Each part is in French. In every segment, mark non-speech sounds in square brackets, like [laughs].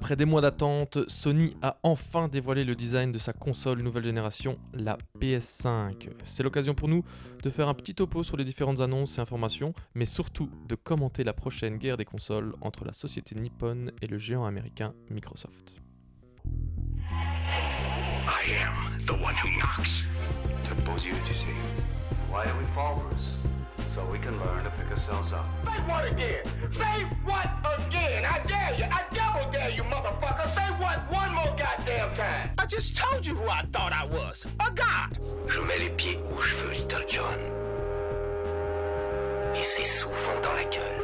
Après des mois d'attente, Sony a enfin dévoilé le design de sa console nouvelle génération, la PS5. C'est l'occasion pour nous de faire un petit topo sur les différentes annonces et informations, mais surtout de commenter la prochaine guerre des consoles entre la société Nippon et le géant américain Microsoft. So we can learn to pick ourselves up. Say what again? Say what again? I dare you. I double dare you, motherfucker. Say what one more goddamn time. I just told you who I thought I was. A god. Je mets les pieds où je veux, Little John. Et c'est souvent dans la gueule.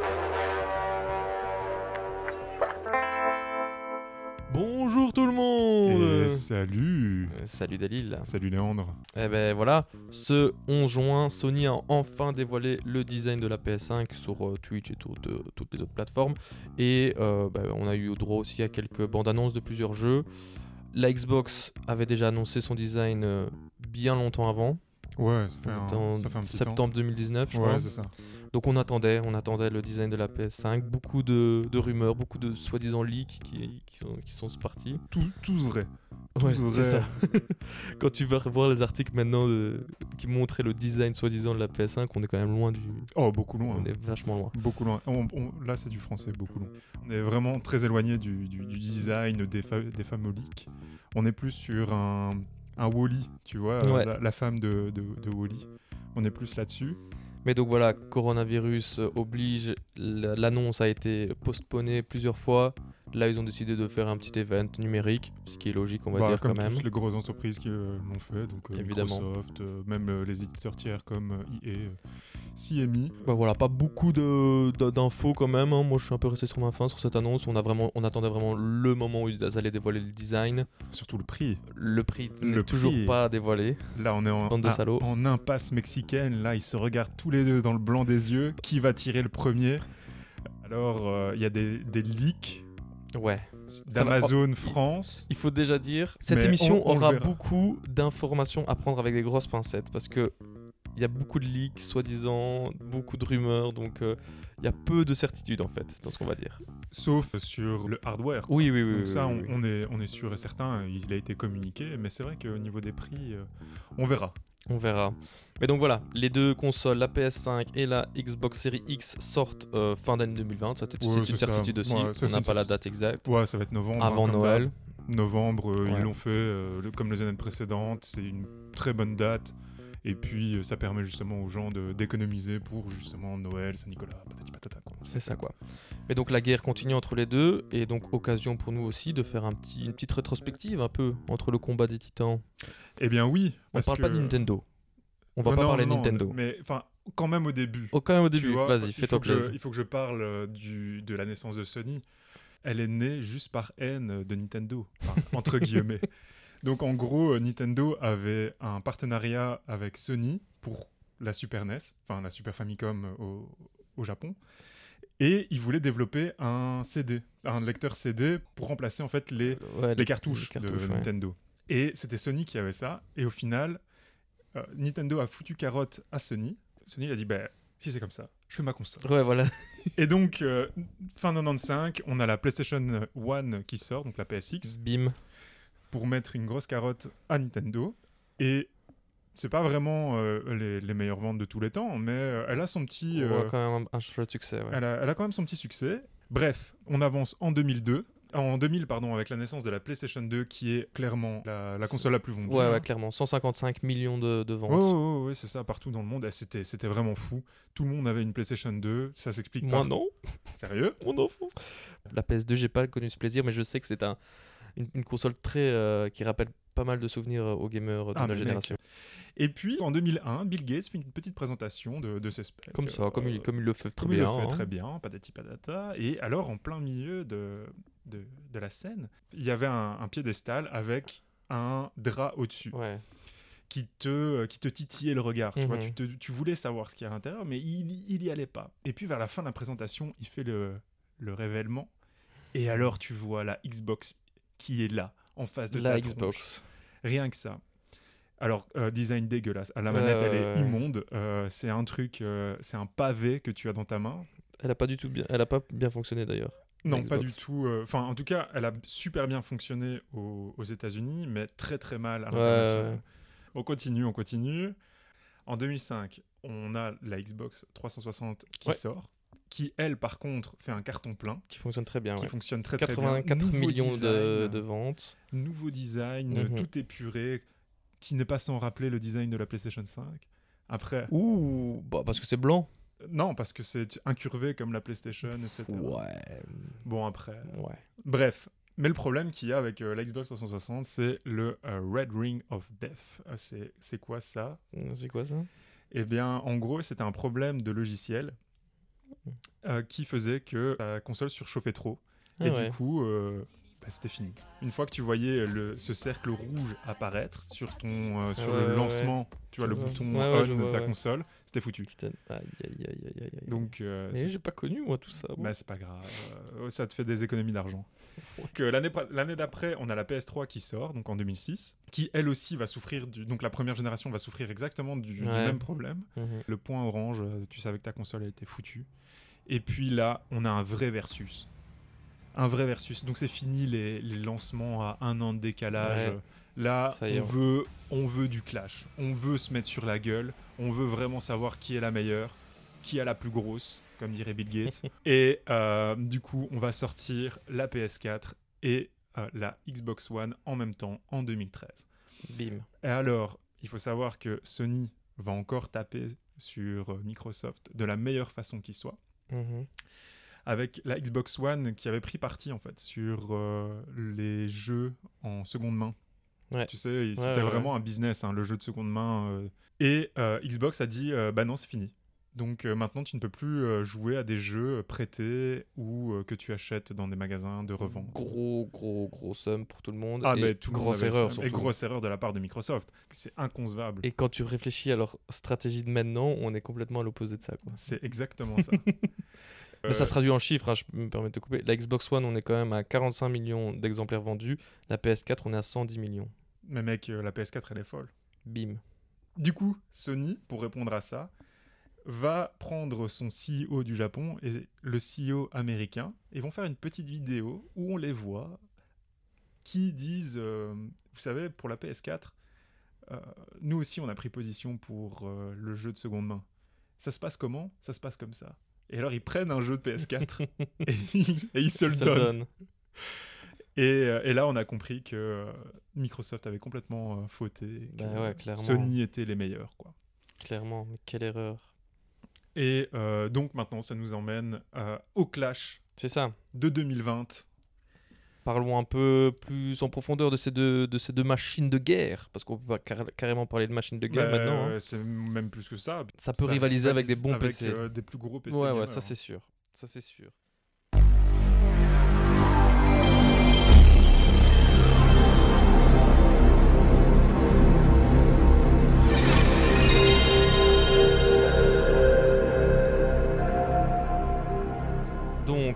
Bonjour tout le monde Et salut. Euh, Salut Dalil. Salut Léandre. Eh ben voilà, ce 11 juin, Sony a enfin dévoilé le design de la PS5 sur euh, Twitch et toutes, euh, toutes les autres plateformes. Et euh, ben, on a eu droit aussi à quelques bandes annonces de plusieurs jeux. La Xbox avait déjà annoncé son design euh, bien longtemps avant, Ouais, ça fait un, ça fait un petit septembre 2019, je crois. Ouais, c'est ça. Donc on attendait, on attendait le design de la PS5. Beaucoup de, de rumeurs, beaucoup de soi-disant leaks qui, qui sont, qui sont partis. Tout, tous vrai. Ouais, Tous c'est ça. vrais. [laughs] Quand tu vas revoir les articles maintenant qui montraient le design soi-disant de la PS5, on est quand même loin du. Oh, beaucoup loin. On est vachement loin. Beaucoup loin. On- on- là, c'est du français, beaucoup loin. On est vraiment très éloigné du, du- du design des, fa- des fameux leaks. On est plus sur un, un Wally, tu vois, euh, Ouais. la, la femme de, de, de Wally. On est plus là-dessus. Mais donc voilà, coronavirus euh, oblige, la- l'annonce a été postponée plusieurs fois. Là, ils ont décidé de faire un petit event numérique, ce qui est logique, on va Bah, dire comme quand même. les grosses entreprises qui euh, l'ont fait, donc euh, Évidemment. Microsoft, euh, même les éditeurs tiers comme EA, euh, CMI. Bah voilà, pas beaucoup d'infos quand même. hein. Moi, je suis un peu resté sur ma faim sur cette annonce. On, a vraiment, on attendait vraiment le moment où ils allaient dévoiler le design. Surtout le prix. Le prix n'est toujours prix. pas dévoilé. Là, on est en, Bande de salauds. en impasse mexicaine. Là, ils se regardent tous les deux dans le blanc des yeux. Qui va tirer le premier? Alors, euh, il y a des, des leaks Ouais. d'Amazon France. Il faut déjà dire, cette émission on- on le aura beaucoup d'informations à prendre avec des grosses pincettes parce que il y a beaucoup de leaks, soi-disant, beaucoup de rumeurs, donc euh, il y a peu de certitude en fait dans ce qu'on va dire. Sauf sur le hardware. Oui, oui, oui. Donc oui, ça, oui, on, oui. on est, on est sûr et certain, il a été communiqué, mais c'est vrai qu'au niveau des prix, euh, on verra. On verra. Mais donc voilà, les deux consoles, la PS5 et la Xbox Series X sortent euh, fin d'année 2020. Ça, c'est Ouais, une ça. certitude aussi. Ouais, ça, on n'a pas la date exacte. Ouais, ça va être novembre. hein, Avant Noël. Novembre, Ouais. ils l'ont fait le- comme les années précédentes. C'est une très bonne date. Et puis, euh, ça permet justement aux gens d'économiser pour justement Noël, Saint-Nicolas, patati patata. C'est ça quoi. Mais donc la guerre continue entre les deux et donc occasion pour nous aussi de faire un petit, une petite rétrospective un peu entre le combat des titans. Eh bien, oui. On parle pas de Nintendo. On va pas non, parler de non, Nintendo. Mais enfin, quand même au début. Au quand même au début, vas-y, fais-toi faut que je- plaisir. Il faut que je parle euh, du, de la naissance de Sony. Elle est née juste par haine de Nintendo, enfin, entre [laughs] guillemets. Donc en gros, euh, Nintendo avait un partenariat avec Sony pour la Super NES, enfin la Super Famicom euh, au, au Japon. Et ils voulaient développer un CD, un lecteur CD pour remplacer en fait les, Ouais, les cartouches, les de ouais. Nintendo. Et c'était Sony qui avait ça. Et au final, euh, Nintendo a foutu carotte à Sony. Sony a dit, bah, si c'est comme ça, je fais ma console. Ouais, voilà. [laughs] Et donc, euh, fin 95, on a la PlayStation 1 qui sort, donc la PSX, Bim. Pour mettre une grosse carotte à Nintendo. Et c'est pas vraiment euh, les, les meilleures ventes de tous les temps, mais euh, elle a son petit... Euh, quand même un, chouette succès. Ouais. elle, a, elle a quand même son petit succès. Bref, on avance en 2002. En 2000, pardon, avec la naissance de la PlayStation 2, qui est clairement la, la console la plus vendue. Ouais, ouais, clairement. 155 millions de, de ventes. Ouais, c'est ça, partout dans le monde. C'était, c'était vraiment fou. Tout le monde avait une PlayStation 2. Ça s'explique Moi, pas. non. Sérieux? [laughs] Mon enfant. La PS2, j'ai pas connu ce plaisir, mais je sais que c'est un, une, une console très euh, qui rappelle pas mal de souvenirs euh, aux gamers de Ah, notre génération. Et puis, en 2001, Bill Gates fait une petite présentation de, de ses specs. Comme ça, comme il, Euh, comme il le fait très comme il bien. le fait hein. très bien, patati patata. Et alors, en plein milieu de, de, de la scène, il y avait un, un piédestal avec un drap au-dessus Ouais. qui te, qui te titillait le regard. Tu, vois, Mhm. tu, te- tu voulais savoir ce qu'il y a à l'intérieur, mais il, il y allait pas. Et puis, vers la fin de la présentation, il fait le, le révèlement. Et alors, tu vois la Xbox qui est là, en face de La ta tronche. Xbox. Rien que ça. Alors, euh, design dégueulasse. Ah, La manette, elle est immonde. Euh, c'est un truc, euh, c'est un pavé que tu as dans ta main. Elle a pas du tout bien, elle a pas bien fonctionné d'ailleurs. Non, pas du tout. Enfin, en tout cas, elle a super bien fonctionné aux, aux États-Unis, mais très très mal à l'international. ouais. On continue, on continue. En 2005, on a la Xbox 360 qui Ouais. sort, qui elle, par contre, fait un carton plein, Qui fonctionne très bien. qui ouais. fonctionne très très bien. 84 millions de, design, de ventes. nouveau design, Mhm. tout épuré, qui n'est pas sans rappeler le design de la PlayStation 5. Après, Ouh, bah parce que c'est blanc. non, parce que c'est incurvé comme la PlayStation, etc. Ouais. Bon, après. Ouais. Bref. Mais le problème qu'il y a avec euh, la Xbox 360, c'est le euh, Red Ring of Death. Euh, c'est, c'est quoi ça? C'est quoi ça? Eh bien, en gros, c'était un problème de logiciel euh, qui faisait que la console surchauffait trop. Ah et ouais. du coup, euh, bah, c'était fini. Une fois que tu voyais le, ce cercle rouge apparaître sur, ton, euh, sur Ouais, le ouais, lancement, tu vois, Je le vois. bouton on de ta console, c'était foutu. Aïe, aïe, aïe, aïe, aïe, aïe. Donc, Mais j'ai pas connu moi tout ça. bon. bah, c'est pas grave. Ça te fait des économies d'argent. [laughs] Euh, l'année d'après, on a la PS3 qui sort, donc en 2006, qui elle aussi va souffrir du. Donc la première génération va souffrir exactement du, même problème. Mhm. Le point orange, euh, tu savais que ta console elle était foutue. Et puis là, on a un vrai versus. Un vrai versus. Donc c'est fini les, les lancements à un an de décalage. Ouais. Là, est, on veut, on veut du clash. On veut se mettre sur la gueule. On veut vraiment savoir qui est la meilleure, qui a la plus grosse, comme dirait Bill Gates. [laughs] et euh, du coup, on va sortir la PS4 et euh, la Xbox One en même temps en 2013. Bim. Et alors, il faut savoir que Sony va encore taper sur euh, Microsoft de la meilleure façon qui soit, Mhm. avec la Xbox One qui avait pris parti en fait sur euh, les jeux en seconde main. Ouais. Tu sais, c'était ouais, vraiment un business, hein, le jeu de seconde main. euh. Et euh, Xbox a dit, bah non, c'est fini. Donc euh, maintenant, tu ne peux plus euh, jouer à des jeux prêtés ou euh, que tu achètes dans des magasins de revente. Gros, gros, gros somme pour tout le monde. Ah, et mais tout grosse erreur Et surtout. grosse erreur de la part de Microsoft. C'est inconcevable. Et quand tu réfléchis à leur stratégie de maintenant, on est complètement à l'opposé de ça. C'est exactement ça. [laughs] Mais ça Euh, se traduit en chiffres, hein, je me permets de te couper. La Xbox One, on est quand même à 45 millions d'exemplaires vendus. La PS4, on est à 110 millions. Mais mec, euh, la PS4, elle est folle. Bim. Du coup, Sony, pour répondre à ça, va prendre son CEO du Japon et le CEO américain et vont faire une petite vidéo où on les voit qui disent, euh, vous savez, pour la PS4, euh, nous aussi on a pris position pour euh, le jeu de seconde main. Ça se passe comment? Ça se passe comme ça. Et alors ils prennent un jeu de PS4 [laughs] et, ils- et ils se le donnent. donne. Et, et là, on a compris que Microsoft avait complètement fauté. que Bah ouais. Sony était les meilleurs, quoi. Clairement, mais quelle erreur. Et euh, donc maintenant, ça nous emmène euh, au clash C'est ça. de 2020. Parlons un peu plus en profondeur de ces deux, de ces deux machines de guerre. Parce qu'on peut pas car- carrément parler de machines de guerre Bah, maintenant. hein. C'est même plus que ça. Ça peut rivaliser avec des bons avec, PC. euh, des plus gros PC. ouais, ouais, ça hein. c'est sûr. Ça c'est sûr.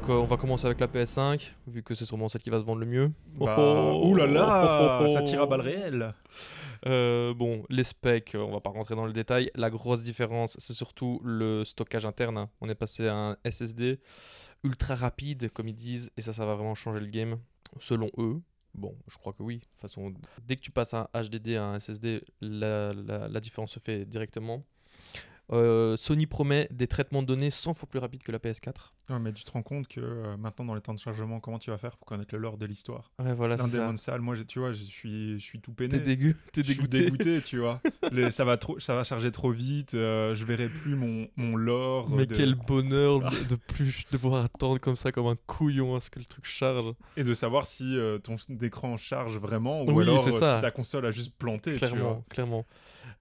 Euh, on va commencer avec la PS5, vu que c'est sûrement celle qui va se vendre le mieux. Bah, [laughs] Oh, ouh là oh, là, ça tire à balles réelles. Euh, bon, les specs, on va pas rentrer dans le détail. La grosse différence, c'est surtout le stockage interne. hein. On est passé à un SSD ultra rapide, comme ils disent, et ça, ça va vraiment changer le game, selon eux. Bon, je crois que oui. De toute façon, dès que tu passes un HDD à un SSD, la, la- la différence se fait directement. Euh, Sony promet des traitements de données 100 fois plus rapides que la PS4. Ouais, mais tu te rends compte que euh, maintenant, dans les temps de chargement, comment tu vas faire pour connaître le lore de l'histoire? Ouais, voilà. Demon Sal, moi, tu vois, je suis, je suis tout peiné. T'es Je suis dégoûté. tu vois. [laughs] Les- ça, va trop, ça va charger trop vite, euh, je verrai plus mon, mon lore. Mais de- quel bonheur Ah. de plus devoir attendre comme ça, comme un couillon à ce que le truc charge. Et de savoir si euh, ton écran charge vraiment ou Oui, alors c'est euh, ça. si la console a juste planté. tu Clairement, vois. clairement.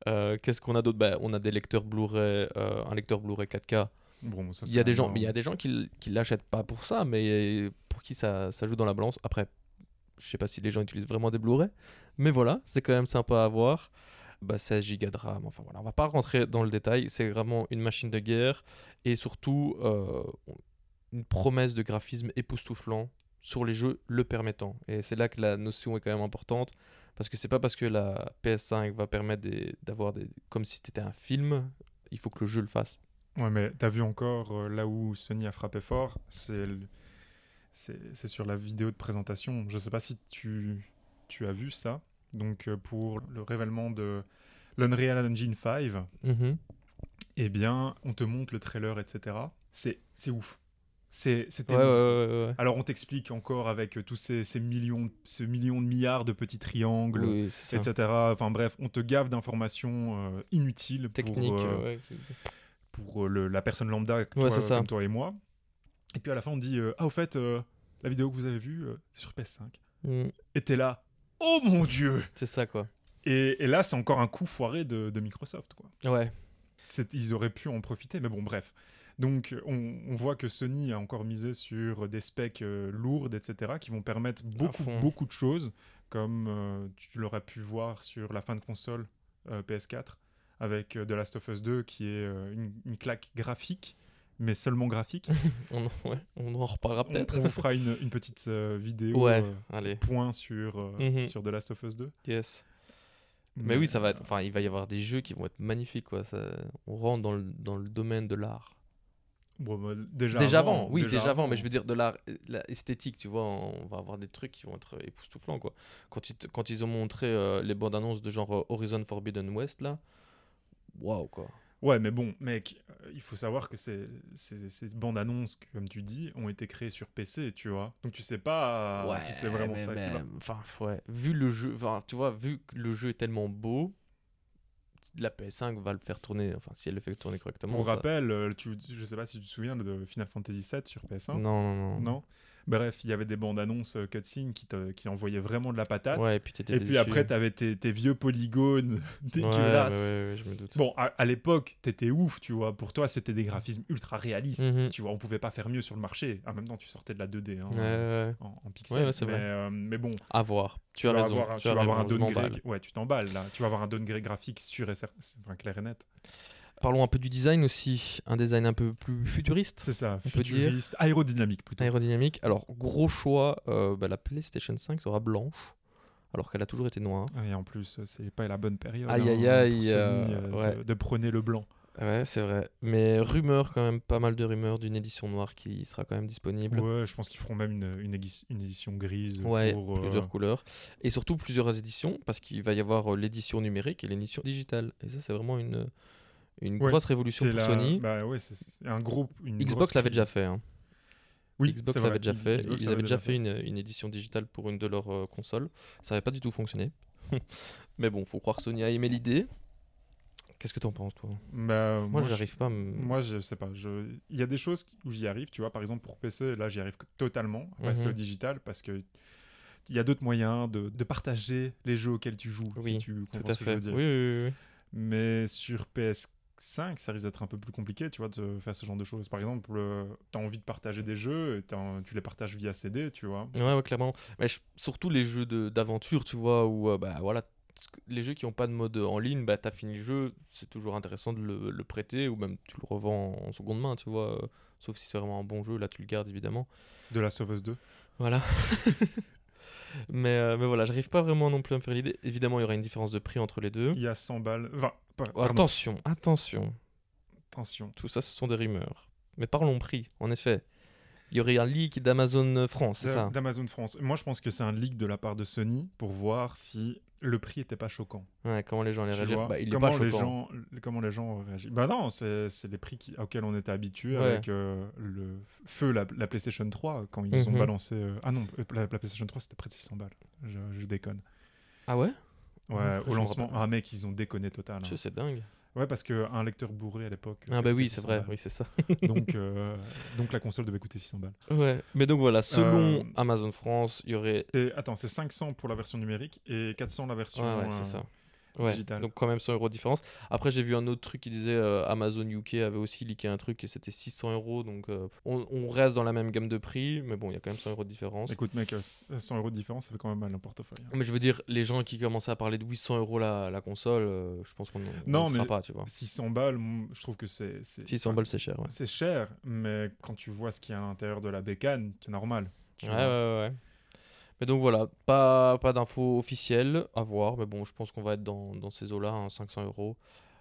Qu'est-ce qu'on a d'autre? Bah, On a des lecteurs Blu-ray, un lecteur Blu-ray 4K. Bon, ça, Il y a des gens, il y a des gens qui, qui l'achètent pas pour ça, mais pour qui ça, ça joue dans la balance. Après, je sais pas si les gens utilisent vraiment des Blu-ray, mais voilà, c'est quand même sympa à voir. Bah, 16 Go de RAM, enfin voilà, on va pas rentrer dans le détail. C'est vraiment une machine de guerre et surtout euh, une promesse de graphisme époustouflant sur les jeux le permettant. Et c'est là que la notion est quand même importante parce que c'est pas parce que la PS5 va permettre des- d'avoir des comme si c'était un film, il faut que le jeu le fasse. Ouais, mais t'as vu encore euh, là où Sony a frappé fort, c'est le- c'est sur la vidéo de présentation. Je sais pas si tu, tu as vu ça. Donc, euh, pour le révèlement de l'Unreal Engine 5, Mhm. eh bien, on te montre le trailer, etc. C'est c'est ouf. C'est c'était Ouais. Alors, on t'explique encore avec euh, tous ces, ces millions, ce million de milliards de petits triangles, Oui, etc. Enfin bref, on te gave d'informations euh, inutiles Technique, pour. Pour euh, le- la personne lambda toi, Ouais, comme toi et moi. Et puis à la fin, on dit euh, Ah, au fait, euh, la vidéo que vous avez vue, c'est sur PS5. Mm, Et t'es là Oh mon dieu C'est ça, quoi. et, et là, c'est encore un coup foiré de, de Microsoft. Quoi. Ouais. Ils auraient pu en profiter, mais bon, bref. Donc, on, on voit que Sony a encore misé sur des specs euh, lourdes, etc., qui vont permettre beaucoup, beaucoup de choses, comme euh, tu l'aurais pu voir sur la fin de console euh, PS4, avec euh, The Last of Us 2, qui est euh, une, une claque graphique, mais seulement graphique. [laughs] On, en- ouais, on en reparlera peut-être. on fera une, une petite euh, vidéo Ouais, euh, allez. point sur, euh, Mhm. sur The Last of Us 2. Yes. Mais oui, ça va être. Enfin, il va y avoir des jeux qui vont être magnifiques, quoi. Ça... On rentre dans le, dans le domaine de l'art. Bon, bah, déjà, Déjà, avant, avant, oui, déjà, avant, mais je veux dire de l'art la esthétique, tu vois, on va avoir des trucs qui vont être époustouflants, quoi. Quand ils, te- quand ils ont montré les bandes annonces de genre Horizon Forbidden West, là, waouh, quoi. Ouais, mais bon, mec, euh, il faut savoir que ces, ces, ces bandes annonces, comme tu dis, ont été créées sur PC, tu vois. Donc tu sais pas euh, si c'est vraiment mais- ça qui va. Enfin, ouais. Vu le jeu, tu vois, vu que le jeu est tellement beau, la PS5 va le faire tourner, enfin, si elle le fait tourner correctement. Pour ça- rappel, euh, tu, je sais pas si tu te souviens de Final Fantasy VII sur PS1. Non, non, non. Non? Bref, il y avait des bandes annonces euh, cutscenes qui, te- qui envoyaient vraiment de la patate. Ouais, et puis Et après, t'avais tes, tes vieux polygones [laughs] dégueulasses. ouais, ouais, ouais, je me doute. Bon, à, à l'époque, t'étais ouf, tu vois. Pour toi, c'était des graphismes ultra réalistes. Mhm. Tu vois, on pouvait pas faire mieux sur le marché. En même temps, tu sortais de la 2D hein, en, en pixels. Mais, euh, mais bon, À voir. Tu as raison. avoir, tu tu as vas avoir un raison, downgrade. Ouais, tu t'emballes là. Tu vas avoir un downgrade graphique sûr et certain, enfin, clair et net. Parlons un peu du design aussi. Un design un peu plus futuriste, C'est ça, On peut dire. futuriste, aérodynamique plutôt. aérodynamique. Alors, gros choix, euh, bah, la PlayStation 5 sera blanche, alors qu'elle a toujours été noire. Et en plus, c'est pas la bonne période Aïe, hein, aïe, aïe, pour Sony, euh, euh, ouais. de, de prôner le blanc. Ouais, c'est vrai. Mais rumeur, quand même, pas mal de rumeurs d'une édition noire qui sera quand même disponible. Ouais, je pense qu'ils feront même une, une, édi- une édition grise Ouais, pour euh, plusieurs couleurs. Et surtout plusieurs éditions, parce qu'il va y avoir l'édition numérique et l'édition digitale. Et ça, c'est vraiment une, une Ouais, grosse révolution pour la- Sony. Bah ouais, c'est- c'est un gros. une Xbox l'avait déjà fait. hein. Oui, Xbox l'avait déjà fait. Xbox Ils avaient déjà fait une, une édition digitale pour une de leurs euh, consoles. Ça n'avait pas du tout fonctionné. [laughs] Mais bon, faut croire que Sony a aimé l'idée. Qu'est-ce que t'en penses, toi? Bah, Moi, je- j'arrive pas à. Moi, je sais pas. Je... Il y a des choses où j'y arrive, tu vois. Par exemple, pour PC, là, j'y arrive totalement à passer Mhm. au digital parce que il y a d'autres moyens de, de partager les jeux auxquels tu joues. Oui, si tu Tout comprends à ce que je fait. veux dire. Oui, oui, oui, oui. Mais sur PS5, ça risque d'être un peu plus compliqué, tu vois, de faire ce genre de choses. Par exemple, tu as envie de partager des jeux, et tu les partages via CD, tu vois. Ouais, ouais, clairement. Mais je- surtout les jeux de- d'aventure, tu vois, où euh, bah voilà, les jeux qui n'ont pas de mode en ligne, bah t'as fini le jeu, c'est toujours intéressant de le, le prêter ou même tu le revends en seconde main, tu vois. euh, Sauf si c'est vraiment un bon jeu, là tu le gardes évidemment. De Last of Us 2. Voilà. [laughs] mais, euh, mais voilà, j'arrive pas vraiment non plus à me faire l'idée. Évidemment, il y aura une différence de prix entre les deux. Il y a 100 balles. Enfin, pas- Oh, attention, attention. attention. Tout ça, ce sont des rumeurs. Mais parlons prix, en effet. Il y aurait un leak d'Amazon France, c'est ça D'Amazon France. Moi, je pense que c'est un leak de la part de Sony pour voir si le prix était pas choquant. Ouais, comment les gens allaient réagir bah, Il est comment pas les gens, comment les gens réagissent Bah non, c'est les prix qui- auxquels on était habitué Ouais. avec euh, le feu la, la PlayStation 3 quand ils ont Mhm. balancé. euh, Ah non, euh, la, la PlayStation 3 c'était près de 600 balles. Je, je déconne. Ah ouais? Ouais, au me lancement, ah mec, ils ont déconné total. hein. C'est dingue. Ouais, parce qu'un lecteur bourré à l'époque. Ah bah oui, c'est 600 vrai, balles. oui, c'est ça. donc, [laughs] euh, donc la console devait coûter 600 balles. Ouais, mais donc voilà, selon Euh, Amazon France, il y aurait. Et, attends, c'est 500 pour la version numérique et 400 la version. Ouais, ouais, euh, c'est ça. Ouais, donc quand même 100 euros de différence. Après, j'ai vu un autre truc qui disait euh, Amazon UK avait aussi leaké un truc et c'était 600 euros. Donc euh, on, on reste dans la même gamme de prix, mais bon, il y a quand même 100 euros de différence. Écoute, mec, euh, 100 euros de différence, ça fait quand même mal au portefeuille. hein. Mais je veux dire, les gens qui commençaient à parler de 800 euros la, la console, euh, je pense qu'on n'y sera pas, tu vois. 600 balles, je trouve que c'est. c'est- 600 enfin, balles, c'est cher, ouais. C'est cher, mais quand tu vois ce qu'il y a à l'intérieur de la bécane, c'est normal. ouais, ouais, ouais. Mais donc voilà, pas, pas d'infos officielles à voir, mais bon, je pense qu'on va être dans, dans ces eaux-là, hein, 500 euros.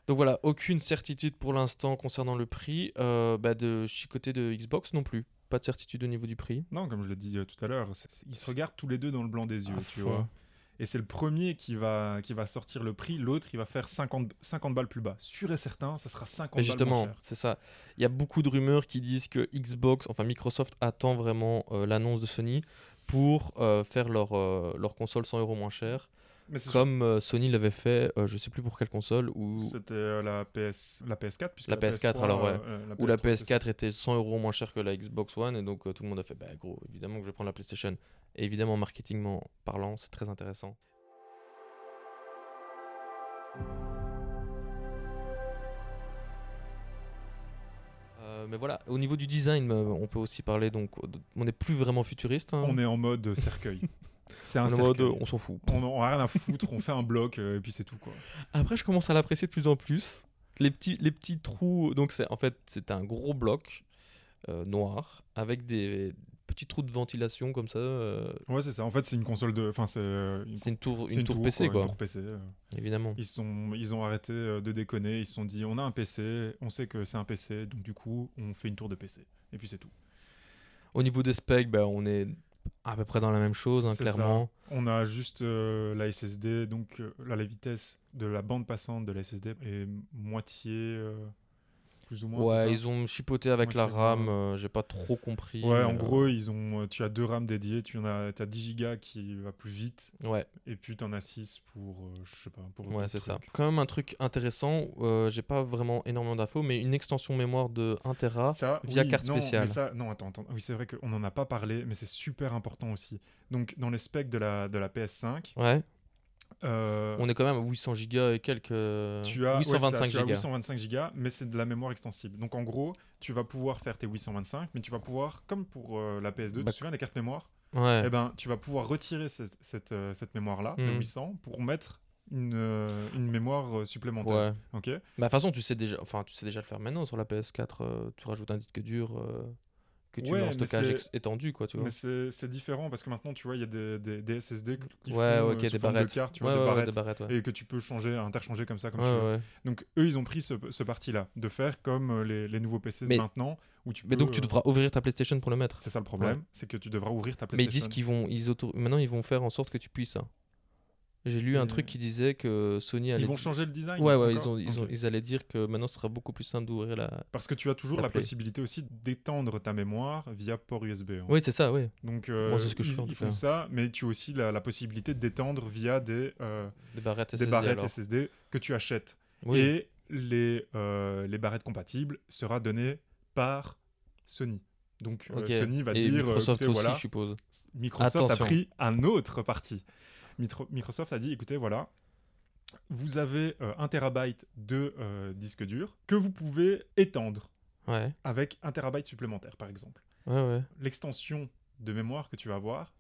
Donc voilà, aucune certitude pour l'instant concernant le prix euh, bah, de chez côté de Xbox non plus. pas de certitude au niveau du prix. Non, comme je l'ai dit euh, tout à l'heure, ils se regardent tous les deux dans le blanc des yeux, tu vois. Et c'est le premier qui va, qui va sortir le prix, l'autre il va faire 50, 50 balles plus bas. Sûr et certain, ça sera 50 Mais balles moins justement, c'est ça. Il y a beaucoup de rumeurs qui disent que Xbox, enfin Microsoft, attend vraiment euh, l'annonce de Sony pour euh, faire leur, euh, leur console 100 euros moins cher, Mais comme euh, Sony l'avait fait, euh, je sais plus pour quelle console, ou C'était la, PS, la PS4, puisque La PS4, PS3, alors, ouais. où la PS3, c'est ça. PS4 était 100 euros moins cher que la Xbox One, et donc tout le monde a fait, bah gros, évidemment que je vais prendre la PlayStation. Et évidemment, marketingment parlant, c'est très intéressant. Mais voilà, au niveau du design, euh, on peut aussi parler, donc, de- on n'est plus vraiment futuriste. hein. On est en mode cercueil. [laughs] c'est un mode, on s'en fout. On n'a rien à foutre, on fait un bloc euh, et puis c'est tout quoi. Après, je commence à l'apprécier de plus en plus. Les petits, les petits trous, donc c'est en fait c'est un gros bloc euh, noir avec des petits trous de ventilation comme ça. euh, Ouais, c'est ça. En fait, c'est une console de. Enfin, c'est euh, une, tour, une tour PC quoi, Une tour PC. euh. évidemment. Ils, sont, ils ont arrêté de déconner. Ils se sont dit on a un PC, on sait que c'est un PC, donc du coup, on fait une tour de PC. Et puis c'est tout. Au niveau des specs, bah, on est à peu près dans la même chose, hein, ça. clairement. On a juste euh, la SSD, donc euh, là, la vitesse de la bande passante de la SSD est moitié. euh, plus ou moins. Ouais, ils ont chipoté avec la RAM, euh, j'ai pas trop compris. Ouais, en mais, gros, ils ont, euh, tu as deux RAM dédiées, tu en as, as 10 Go qui va plus vite, euh, ouais, et puis tu en as 6 pour, euh, je sais pas, pour ouais, c'est ça. Quand même un truc intéressant, euh, j'ai pas vraiment énormément d'infos, mais une extension mémoire de 1 Tera. Ça, via oui, carte non, mais spéciale. ça, non, attends, attends. Oui, c'est vrai qu'on n'en a pas parlé, mais c'est super important aussi. Donc, dans les specs de la, de la PS5, Ouais, euh, on est quand même à 800 gigas et quelques. tu as, ouais, c'est ça, 825 tu as gigas. 825 gigas, mais c'est de la mémoire extensible. Donc, en gros, tu vas pouvoir faire tes 825, mais tu vas pouvoir, comme pour euh, la PS2, tu te souviens, les cartes mémoire? Ouais. Eh ben, tu vas pouvoir retirer cette, cette, euh, cette mémoire-là, de Mhm. 800, pour mettre une, euh, une mémoire euh, supplémentaire. Ouais. Ok Bah, de toute façon, tu sais déjà, enfin, tu sais déjà le faire maintenant sur la PS4. euh, tu rajoutes un disque dur euh, que tu Ouais, mets en stockage étendu, quoi, tu vois. Mais c'est différent parce que maintenant, tu vois, il y a des, des, des SSD qui Ouais, font euh, des de barrettes. carte, tu vois, des barrettes. des barrettes, ouais. et que tu peux changer, interchanger comme ça, comme tu veux. Donc eux, ils ont pris ce, ce parti-là, de faire comme euh, les, les nouveaux PC de maintenant, où tu peux... Mais donc, tu euh, devras ouvrir ta PlayStation pour le mettre. C'est ça le problème, c'est que tu devras ouvrir ta Mais ils PlayStation. disent qu'ils vont, ils maintenant ils vont faire en sorte que tu puisses. hein. J'ai lu un Et- truc qui disait que Sony allait. Ils vont changer le design Ouais, ouais, ils, ont, ils, ont- ils allaient dire que maintenant ce sera beaucoup plus simple d'ouvrir la. Parce que tu as toujours la possibilité aussi d'étendre ta mémoire via port USB. hein. Oui, c'est ça, oui. Donc euh, Moi, c'est ce que je ils, fais, en ils font ça, mais tu as aussi la, la possibilité d'étendre via des, euh, Des barrettes des SSD. barrettes alors. SSD que tu achètes. Oui. Et les, euh, les barrettes compatibles sera données par Sony. Donc euh. Sony va Et dire, euh, Microsoft écoutez, aussi, voilà, je suppose. Microsoft Attention. a pris un autre parti. Microsoft a dit, écoutez, voilà, vous avez euh, un terabyte de euh, disque dur que vous pouvez étendre Ouais, avec un terabyte supplémentaire, par exemple. ouais, ouais. L'extension de mémoire que tu vas avoir,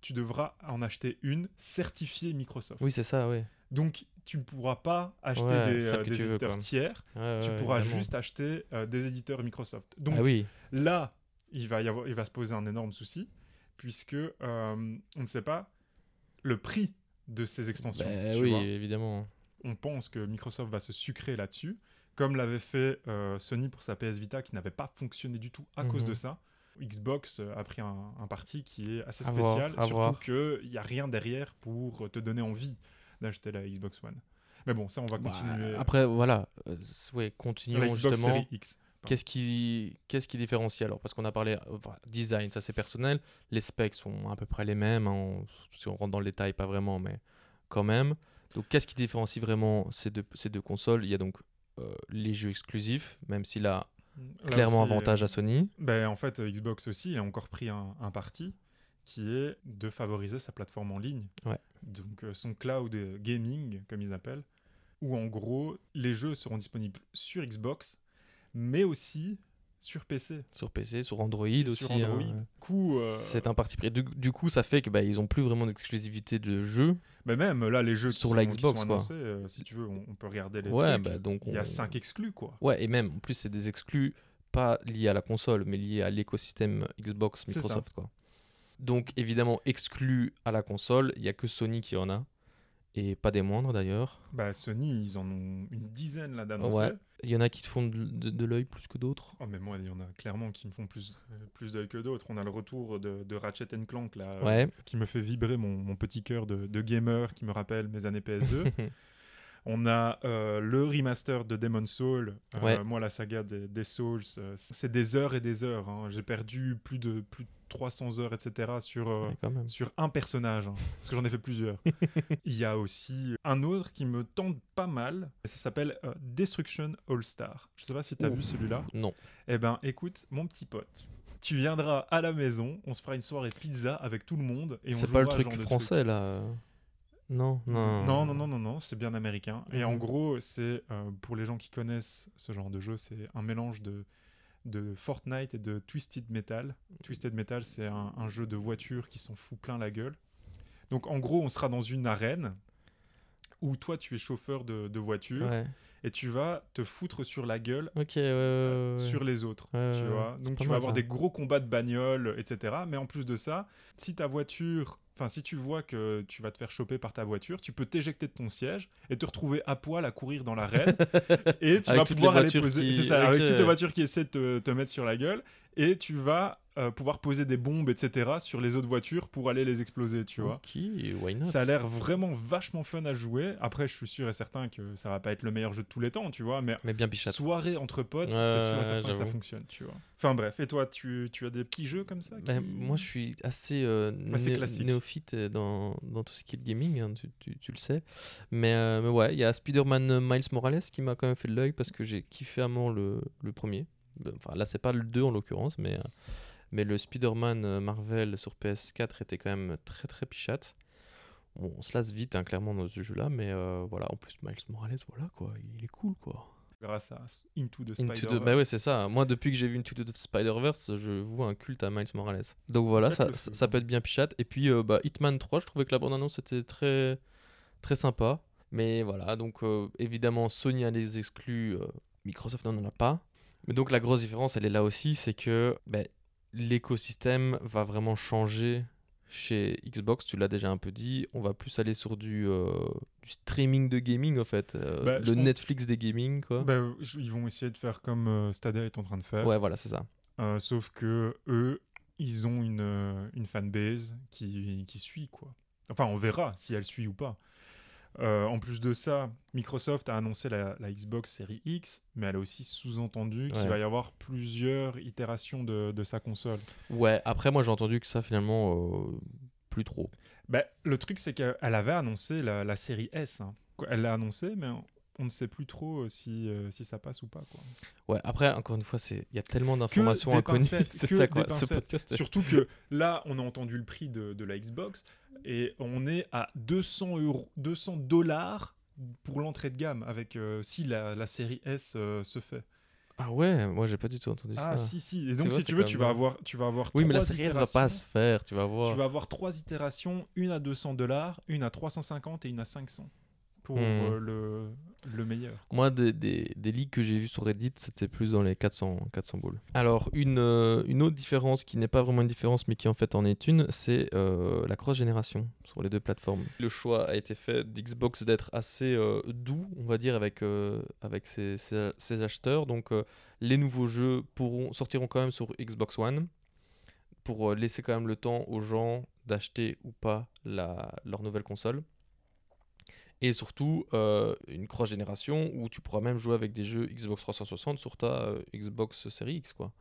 tu devras en acheter une certifiée Microsoft. Oui, c'est ça, oui. Donc, tu ne pourras pas acheter Ouais, des, euh, des tu éditeurs tiers, Ouais, tu ouais, pourras évidemment. juste acheter euh, des éditeurs Microsoft. Donc Ah oui. là, il va, y avoir, il va se poser un énorme souci, puisque euh, on ne sait pas le prix de ces extensions. Bah oui, vois. évidemment. On pense que Microsoft va se sucrer là-dessus, comme l'avait fait euh, Sony pour sa PS Vita, qui n'avait pas fonctionné du tout à cause Mhm. de ça. Xbox euh, a pris un, un parti qui est assez voir, spécial, surtout qu'il n'y a rien derrière pour te donner envie d'acheter la Xbox One. Mais bon, ça, on va Bah, continuer. après, voilà. euh, ouais, continuons la Xbox justement. Series X. Qu'est-ce qui, qu'est-ce qui différencie alors? Parce qu'on a parlé euh, enfin, design, ça c'est personnel. Les specs sont à peu près les mêmes. hein, on- si on rentre dans le détail, pas vraiment, mais quand même. Donc qu'est-ce qui différencie vraiment ces deux, ces deux consoles? Il y a donc euh, les jeux exclusifs, même s'il a Là clairement aussi, avantage euh, à Sony. Ben, en fait, euh, Xbox aussi a encore pris un, un parti qui est de favoriser sa plateforme en ligne. Ouais. Donc euh, son cloud euh, gaming, comme ils appellent, où en gros, les jeux seront disponibles sur Xbox, mais aussi sur PC. Sur PC, sur Android Et aussi. sur Android. hein. Du coup, euh, C'est un parti pris. Du, du coup, ça fait que bah, ils ont plus vraiment d'exclusivité de jeu. ben même là, les jeux qui Sur sont, la qui Xbox, sont quoi. euh, si tu veux, on, on peut regarder les Ouais, trucs. bah, donc Il y a on- 5 exclus, quoi. Ouais, et même, en plus, c'est des exclus pas liés à la console, mais liés à l'écosystème Xbox. Microsoft, quoi. Donc, évidemment, exclus à la console, il y a que Sony qui en a, et pas des moindres d'ailleurs. Bah, Sony, ils en ont une dizaine là d'annoncés. Ouais. Il y en a qui te font de, de- de l'œil plus que d'autres. Oh, mais moi, il y en a clairement qui me font plus, euh, plus d'œil que d'autres. On a le retour de, de Ratchet Clank, là, euh, qui me fait vibrer mon, mon petit cœur de gamer, qui me rappelle mes années PS2. [laughs] On a euh, le remaster de Demon's Soul. Euh, Ouais. Moi, la saga des, des Souls, euh, c'est des heures et des heures. hein. J'ai perdu plus de, plus de 300 heures, etc. sur, Ouais, sur un personnage, hein, parce que j'en ai fait plusieurs. [laughs] Il y a aussi un autre qui me tente pas mal, et ça s'appelle euh, Destruction All Star. Je sais pas si tu as Ouh. vu celui-là. Non. Eh ben, écoute, mon petit pote, tu viendras à la maison, on se fera une soirée pizza avec tout le monde, et on C'est pas le truc français là. Euh. Non, non. non, non, non, non, non, c'est bien américain. Et en Mhm. gros, c'est euh, pour les gens qui connaissent ce genre de jeu, c'est un mélange de, de Fortnite et de Twisted Metal. Twisted Metal, c'est un, un jeu de voiture qui s'en fout plein la gueule. Donc en gros, on sera dans une arène où toi, tu es chauffeur de, de voiture Ouais. et tu vas te foutre sur la gueule Ok, ouais, ouais, ouais, ouais. sur les autres, tu vois. Donc tu mal, vas avoir ça. des gros combats de bagnoles, etc. Mais en plus de ça, si ta voiture, enfin si tu vois que tu vas te faire choper par ta voiture, tu peux t'éjecter de ton siège et te retrouver à poil à courir dans l'arène [laughs] et tu Avec vas toutes pouvoir aller poser, qui- c'est ça, avec ok. toutes les voitures qui essaient de te, te mettre sur la gueule et tu vas euh, pouvoir poser des bombes, etc. sur les autres voitures pour aller les exploser, tu vois. Ok, why not? Ça a l'air vraiment vachement fun à jouer. Après, je suis sûr et certain que ça va pas être le meilleur jeu de tous les temps, tu vois, mais Mais bien pichate. soirée entre potes, c'est sûr et certain que ça fonctionne, tu vois. Enfin bref, et toi, tu, tu as des petits jeux comme ça Ben, moi, je suis assez euh, Assez né- classique. néophyte euh, dans, dans tout ce qui est le gaming, hein, tu, tu- tu le sais. Mais, mais ouais, il y a Spider-Man Miles Morales qui m'a quand même fait de l'œil parce que j'ai kiffé à mort le, le premier. Enfin, là, c'est pas le 2 en l'occurrence, mais, mais le Spider-Man euh, Marvel sur PS4 était quand même très très pichate. Bon, on se lasse vite, hein, clairement, dans ce jeu-là, mais euh, voilà, en plus, Miles Morales, voilà quoi, il est cool quoi. grâce à Into the Into Spider. the- Bah ouais, c'est ça. Moi, depuis que j'ai vu Into the Spider-Verse, je vois un culte à Miles Morales. Donc voilà, ça, ça, peut être bien pichate. Et puis, euh, bah, Hitman 3, je trouvais que la bande-annonce était très, très sympa. Mais voilà, donc euh, évidemment, Sony a les exclus, Microsoft n'en a pas. Mais donc la grosse différence, elle est là aussi, c'est que ben, l'écosystème va vraiment changer chez Xbox, tu l'as déjà un peu dit, on va plus aller sur du, euh, du streaming de gaming en fait, euh, Bah, le pense- Netflix des gaming quoi. Bah, ils vont essayer de faire comme euh, Stadia est en train de faire. ouais, voilà, c'est ça. Euh, sauf que eux, ils ont une, une fanbase qui, qui suit, quoi. Enfin, on verra si elle suit ou pas. Euh, en plus de ça, Microsoft a annoncé la, la Xbox Series X, mais elle a aussi sous-entendu qu'il va y avoir plusieurs itérations de, de sa console. Ouais, après moi j'ai entendu que ça finalement euh, plus trop. Bah, le truc, c'est qu'elle avait annoncé la, la série S. hein. Elle l'a annoncé, mais on, ne sait plus trop euh, si, euh, si ça passe ou pas. Quoi. Ouais, après encore une fois, il y a tellement d'informations inconnues, [laughs] c'est ça quoi. Ce podcast. Surtout que là, on a entendu le prix de, de la Xbox et on est à 200 euros, 200 dollars pour l'entrée de gamme avec euh, si la, la série S euh, se fait. Ah ouais, moi j'ai pas du tout entendu Ah ça. si si. Et donc si tu veux, tu vas avoir, tu vas avoir. Oui, mais la série elle va pas se faire, tu vas voir. Tu vas avoir trois itérations, une à 200 dollars, une à 350 et une à 500 pour Hmm. euh, le, le meilleur. Moi, des, des, des leaks que j'ai vus sur Reddit, c'était plus dans les 400, 400 boules. Alors, une, euh, une autre différence qui n'est pas vraiment une différence, mais qui en fait en est une, c'est euh, la cross-génération sur les deux plateformes. Le choix a été fait d'Xbox d'être assez euh, doux, on va dire, avec, avec ses, ses- ses acheteurs. Donc, les nouveaux jeux pourront, sortiront quand même sur Xbox One pour laisser quand même le temps aux gens d'acheter ou pas la, leur nouvelle console. Et surtout, euh, une cross-génération où tu pourras même jouer avec des jeux Xbox 360 sur ta euh, Xbox Series X, quoi.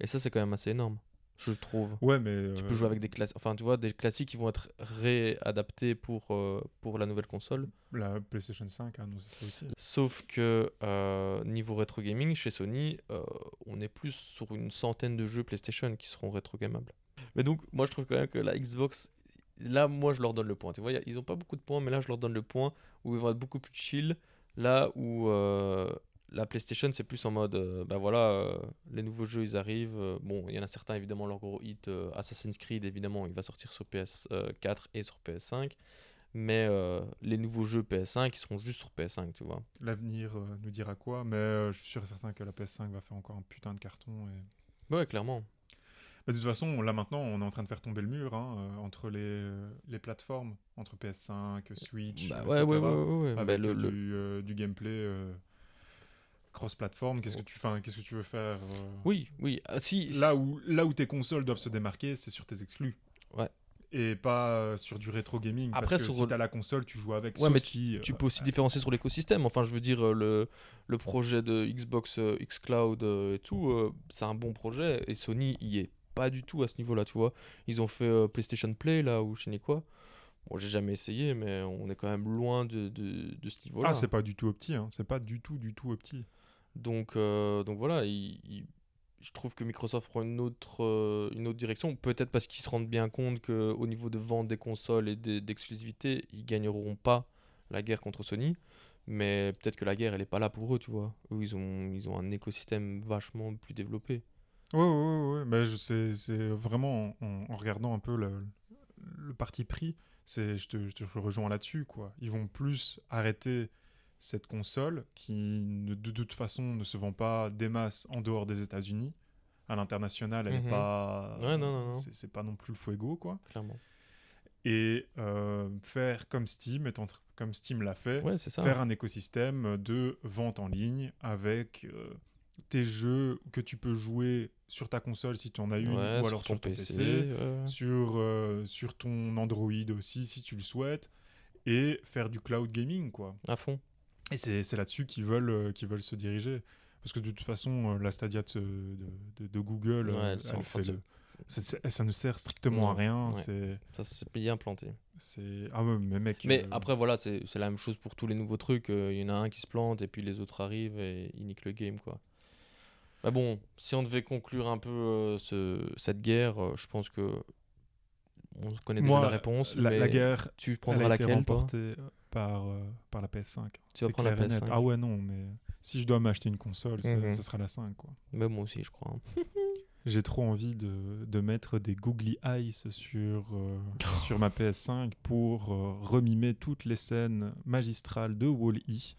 Et ça, c'est quand même assez énorme, je trouve. Ouais, mais Tu euh, peux jouer avec des classiques, enfin, tu vois, des classiques qui vont être réadaptés pour, euh, pour la nouvelle console. la PlayStation 5 a annoncé ça aussi. Sauf que euh, niveau rétro gaming, chez Sony, euh, on est plus sur une centaine de jeux PlayStation qui seront rétro gamables. Mais donc, moi, je trouve quand même que la Xbox, là, moi, je leur donne le point. Tu vois, ils ont pas beaucoup de points, mais là, je leur donne le point où ils vont être beaucoup plus chill. Là où euh, la PlayStation, c'est plus en mode, euh, bah voilà, euh, les nouveaux jeux, ils arrivent. bon, il y en a certains, évidemment, leur gros hit, Assassin's Creed, évidemment, il va sortir sur PS4 et sur PS5. Mais les nouveaux jeux PS5, ils seront juste sur PS5, tu vois. L'avenir nous dira quoi, mais je suis sûr et certain que la PS5 va faire encore un putain de carton. Et... Ouais, clairement. De toute façon, là maintenant, on est en train de faire tomber le mur hein, euh, entre les, euh, les plateformes, entre PS5, Switch, Bah etc., ouais, ouais, ouais, ouais, ouais. Bah, avec le- du, euh, du gameplay euh, cross-platform, qu'est-ce que tu, enfin, qu'est-ce que tu veux faire Oui, oui. Ah, si, Là où, là où tes consoles doivent se démarquer, c'est sur tes exclus. Ouais. Et pas sur du rétro gaming. Après, parce que sur- si t'as la console, tu joues avec. Ouais, sauf mais si, tu euh, peux aussi différencier sur l'écosystème. Enfin, je veux dire, le, le projet de Xbox xCloud euh, et tout, c'est un bon projet. Et Sony y est pas du tout à ce niveau-là, tu vois. Ils ont fait euh, PlayStation Play, là, ou je sais ni quoi. Bon, j'ai jamais essayé, mais on est quand même loin de, de, de ce niveau-là. Ah, c'est pas du tout opti. Hein. C'est pas du tout, du tout opti. Donc, euh, donc voilà, il- il- je trouve que Microsoft prend une autre, euh, une autre direction. Peut-être parce qu'ils se rendent bien compte qu'au niveau de vente des consoles et d'exclusivité, ils gagneront pas la guerre contre Sony. Mais peut-être que la guerre, elle est pas là pour eux, tu vois. Eux, ils ont, ils ont un écosystème vachement plus développé. Ouais. Mais je- c'est, c'est vraiment en, en regardant un peu le, le parti pris, c'est, je, te, je te rejoins là-dessus, quoi. Ils vont plus arrêter cette console qui, ne- de toute façon, ne se vend pas des masses en dehors des États-Unis. À l'international, elle est Mhm. pas. Ouais, non, non, non. C'est, pas non plus le fuego, quoi. Clairement. Et euh, faire comme Steam, étant comme Steam l'a fait, Ouais, c'est ça. faire un écosystème de vente en ligne avec euh, tes jeux que tu peux jouer sur ta console si tu en as une, Ouais, ou alors sur ton PC, ouais. sur, euh, sur ton Android aussi si tu le souhaites, et faire du cloud gaming, quoi. À fond. Et c'est là-dessus qu'ils veulent, euh, qu'ils veulent se diriger. Parce que de toute façon, euh, la Stadia de, de, Google, Ouais, elle fait le- ça, ne sert strictement à rien. C'est, Ça, c'est bien planté. Ah ouais, mais mec... Mais euh, après, voilà, c'est la même chose pour tous les nouveaux trucs. Il y en a un qui se plante et puis les autres arrivent et ils niquent le game, quoi. Mais bon, si on devait conclure un peu euh, ce, cette guerre, euh, je pense que on connaît déjà Moi, la réponse. la, mais la guerre, tu elle prendras a été laquelle, toi? remportée euh, par, euh, par la PS5. Tu vas prendre la clair et net. PS5. Ah ouais, non, mais si je dois m'acheter une console, c'est- Mhm. ce sera la 5. Quoi. Mais moi aussi, je crois. hein. [laughs] J'ai trop envie de, de mettre des googly eyes sur, [laughs] sur ma PS5 pour remimer toutes les scènes magistrales de Wall-E.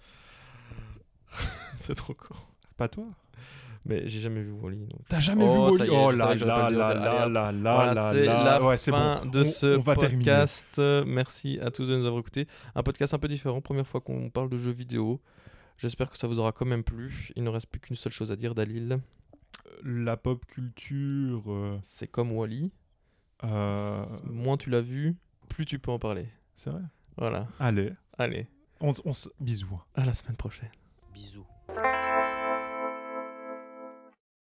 c'est trop con. Pas toi? Mais j'ai jamais vu Wally. Donc... T'as jamais Oh, vu ça Wall-E y est, Oh là là là là là là c'est là. la Ouais, fin bon. de On- ce on va terminer. podcast. Euh, Merci à tous de nous avoir écoutés. Un podcast un peu différent, première fois qu'on parle de jeux vidéo. J'espère que ça vous aura quand même plu. Il ne reste plus qu'une seule chose à dire, Dalil. La pop culture. euh, C'est comme Wally. euh, Moins tu l'as vu, plus tu peux en parler. c'est vrai? Voilà. Allez, Allez, on, s- on s- bisous. à la semaine prochaine. Bisous.